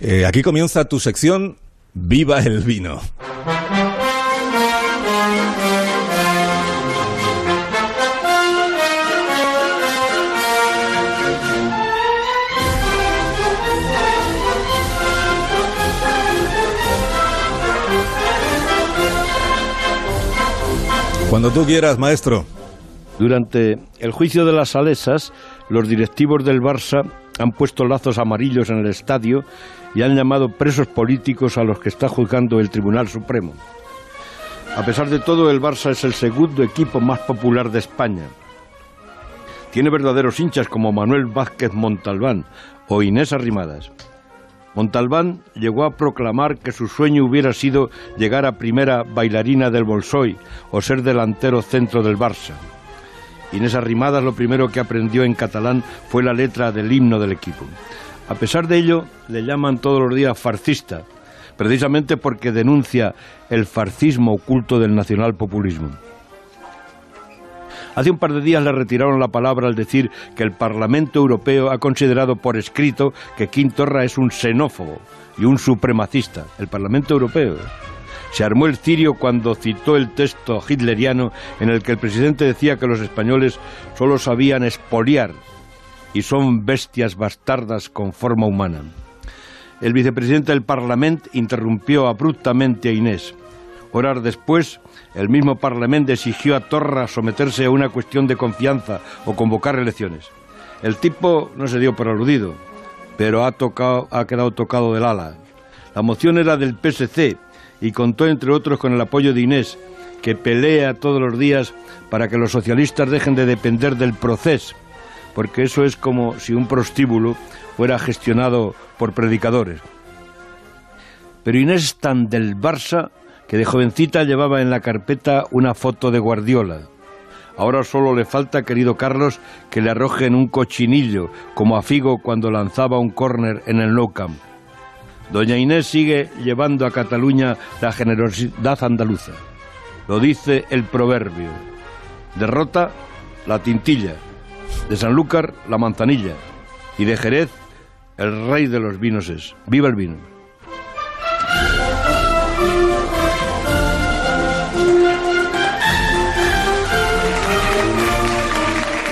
Eh, aquí comienza tu sección Viva el vino. Cuando tú quieras, maestro. Durante el juicio de las Salesas, los directivos del Barça han puesto lazos amarillos en el estadio y han llamado presos políticos a los que está juzgando el Tribunal Supremo. A pesar de todo, el Barça es el segundo equipo más popular de España. Tiene verdaderos hinchas como Manuel Vázquez Montalbán o Inés Arrimadas. Montalbán llegó a proclamar que su sueño hubiera sido llegar a primera bailarina del Bolsoy o ser delantero centro del Barça. Inés Arrimadas lo primero que aprendió en catalán fue la letra del himno del equipo. A pesar de ello, le llaman todos los días farcista, precisamente porque denuncia el farcismo oculto del nacionalpopulismo. Hace un par de días le retiraron la palabra al decir que el Parlamento Europeo ha considerado por escrito que Quintorra es un xenófobo y un supremacista. El Parlamento Europeo. Se armó el cirio cuando citó el texto hitleriano en el que el presidente decía que los españoles solo sabían expoliar y son bestias bastardas con forma humana. El vicepresidente del Parlamento interrumpió abruptamente a Inés. Horas después, el mismo Parlamento exigió a Torra someterse a una cuestión de confianza o convocar elecciones. El tipo no se dio por aludido, pero ha, ha quedado tocado del ala. La moción era del PSC y contó entre otros con el apoyo de Inés, que pelea todos los días para que los socialistas dejen de depender del proceso, porque eso es como si un prostíbulo fuera gestionado por predicadores. Pero Inés es tan del Barça que de jovencita llevaba en la carpeta una foto de Guardiola. Ahora solo le falta, querido Carlos, que le arrojen un cochinillo, como a Figo cuando lanzaba un córner en el Nou Camp. Doña Inés sigue llevando a Cataluña la generosidad andaluza. Lo dice el proverbio. Derrota la tintilla, de Sanlúcar la manzanilla y de Jerez el rey de los vinos es. ¡Viva el vino!